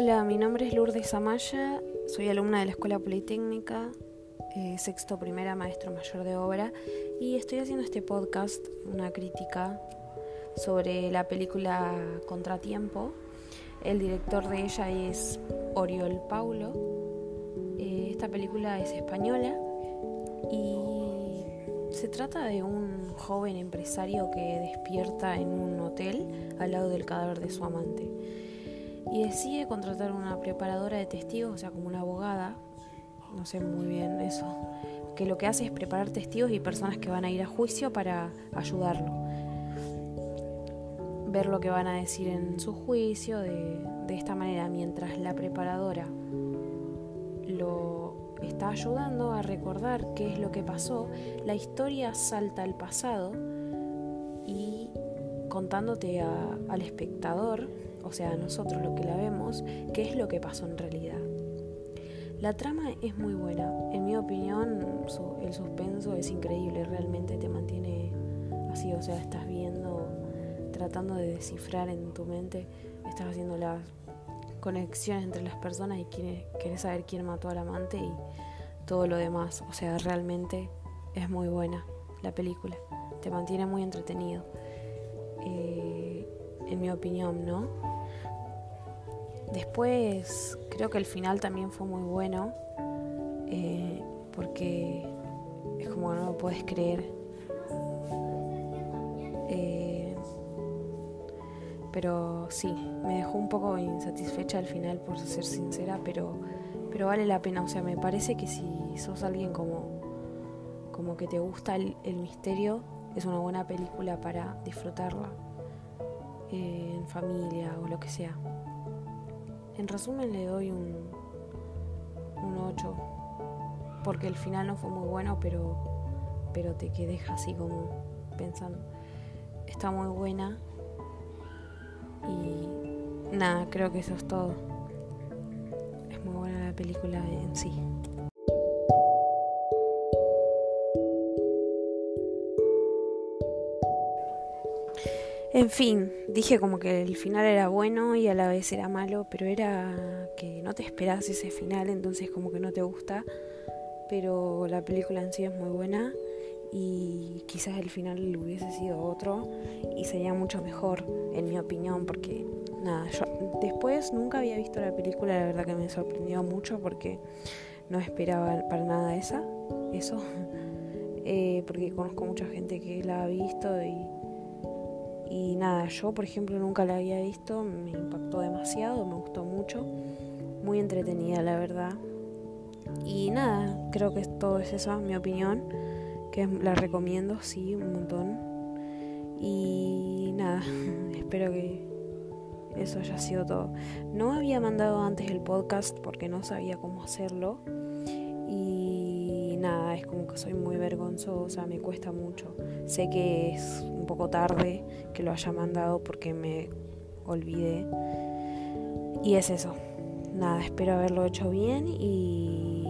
Hola, mi nombre es Lourdes Amaya, soy alumna de la Escuela Politécnica, eh, sexto primera maestro mayor de obra, y estoy haciendo este podcast, una crítica sobre la película Contratiempo. El director de ella es Oriol Paulo. Eh, esta película es española y se trata de un joven empresario que despierta en un hotel al lado del cadáver de su amante y decide contratar una preparadora de testigos, o sea, como una abogada, no sé muy bien eso, que lo que hace es preparar testigos y personas que van a ir a juicio para ayudarlo. Ver lo que van a decir en su juicio de, esta manera, mientras la preparadora lo está ayudando a recordar qué es lo que pasó, la historia salta al pasado y contándote al espectador o sea, nosotros lo que la vemos, qué es lo que pasó en realidad. La trama es muy buena, en mi opinión el suspenso es increíble, realmente te mantiene así, o sea, estás viendo, tratando de descifrar en tu mente, estás haciendo las conexiones entre las personas y quieres saber quién mató al amante y todo lo demás, o sea, realmente es muy buena la película, te mantiene muy entretenido, eh, en mi opinión, ¿no? Después creo que el final también fue muy bueno, eh, porque es como no lo puedes creer. Eh, pero sí, me dejó un poco insatisfecha al final, por ser sincera, pero, pero vale la pena. O sea, me parece que si sos alguien como, como que te gusta el, misterio, es una buena película para disfrutarla en familia o lo que sea. En resumen le doy un, un 8, porque el final no fue muy bueno, pero, pero te que deja así como pensando. Está muy buena y nada, creo que eso es todo. Es muy buena la película en sí. En fin, dije como que el final era bueno y a la vez era malo, pero era que no te esperas ese final, entonces como que no te gusta, pero la película en sí es muy buena y quizás el final hubiese sido otro y sería mucho mejor, en mi opinión, porque nada, yo después nunca había visto la película, la verdad que me sorprendió mucho porque no esperaba para nada esa, eso, eh, porque conozco mucha gente que la ha visto y y nada, yo por ejemplo nunca la había visto, me impactó demasiado, me gustó mucho, muy entretenida la verdad. Y nada, creo que todo es eso, mi opinión, que la recomiendo, sí, un montón. Y nada, espero que eso haya sido todo. No había mandado antes el podcast porque no sabía cómo hacerlo. Nada, es como que soy muy vergonzosa, me cuesta mucho. Sé que es poco tarde que lo haya mandado porque me olvidé. Y es eso. Nada, espero haberlo hecho bien y,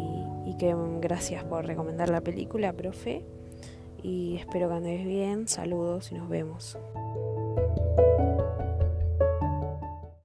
y que gracias por recomendar la película, profe. Y espero que andes bien. Saludos y nos vemos.